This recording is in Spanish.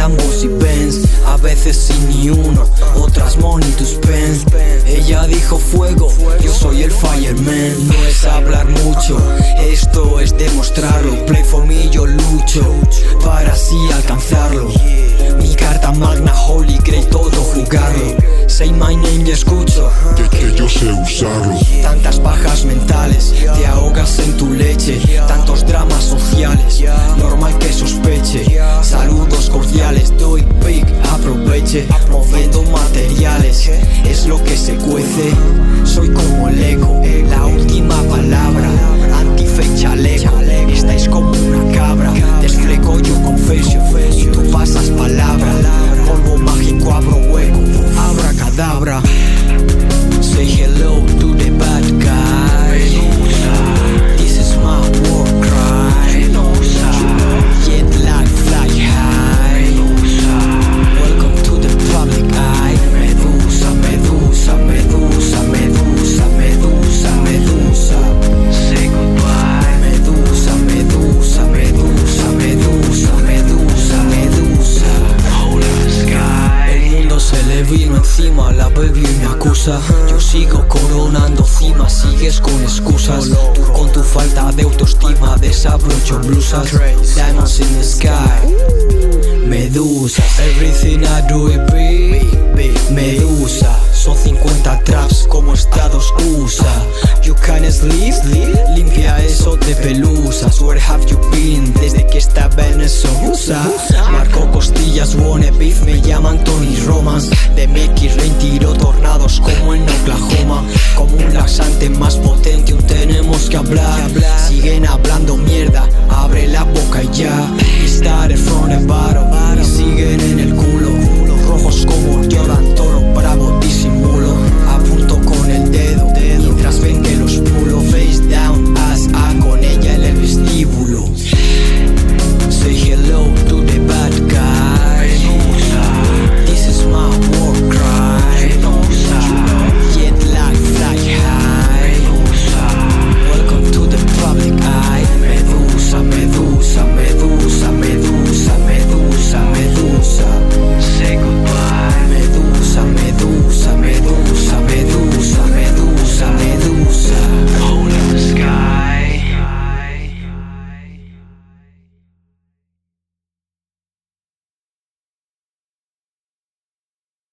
Lambos y Benz, a veces sin ni uno, otras money to spend. Ella dijo fuego, yo soy el fireman. No es hablar mucho, esto es demostrarlo. Play for me, yo lucho para así alcanzarlo. Mi carta magna, holy grail, todo jugarlo. Say my name y escucho. Que, que yo sé usarlo. Tantas pajas mentales, te ahogas en tu leche. Moviendo materiales, es lo que se cuece. Soy como el eco, la última palabra. Vino encima, la baby me acusa. Yo sigo coronando cimas, sigues con excusas. Tú con tu falta de autoestima, desabrocho blusas. Diamonds in the sky. Medusa, everything I do it big, Medusa, son 50 traps como Estados USA. You can sleep, limpia eso de pelusas. Where have you been desde que estaba en eso USA? Marco costillas, wanna beef, me llaman Tony De Mickey Rain tiro tornados como en Oklahoma. Como un laxante más potente, tenemos que hablar. Siguen hablando mierda, abre la boca y ya.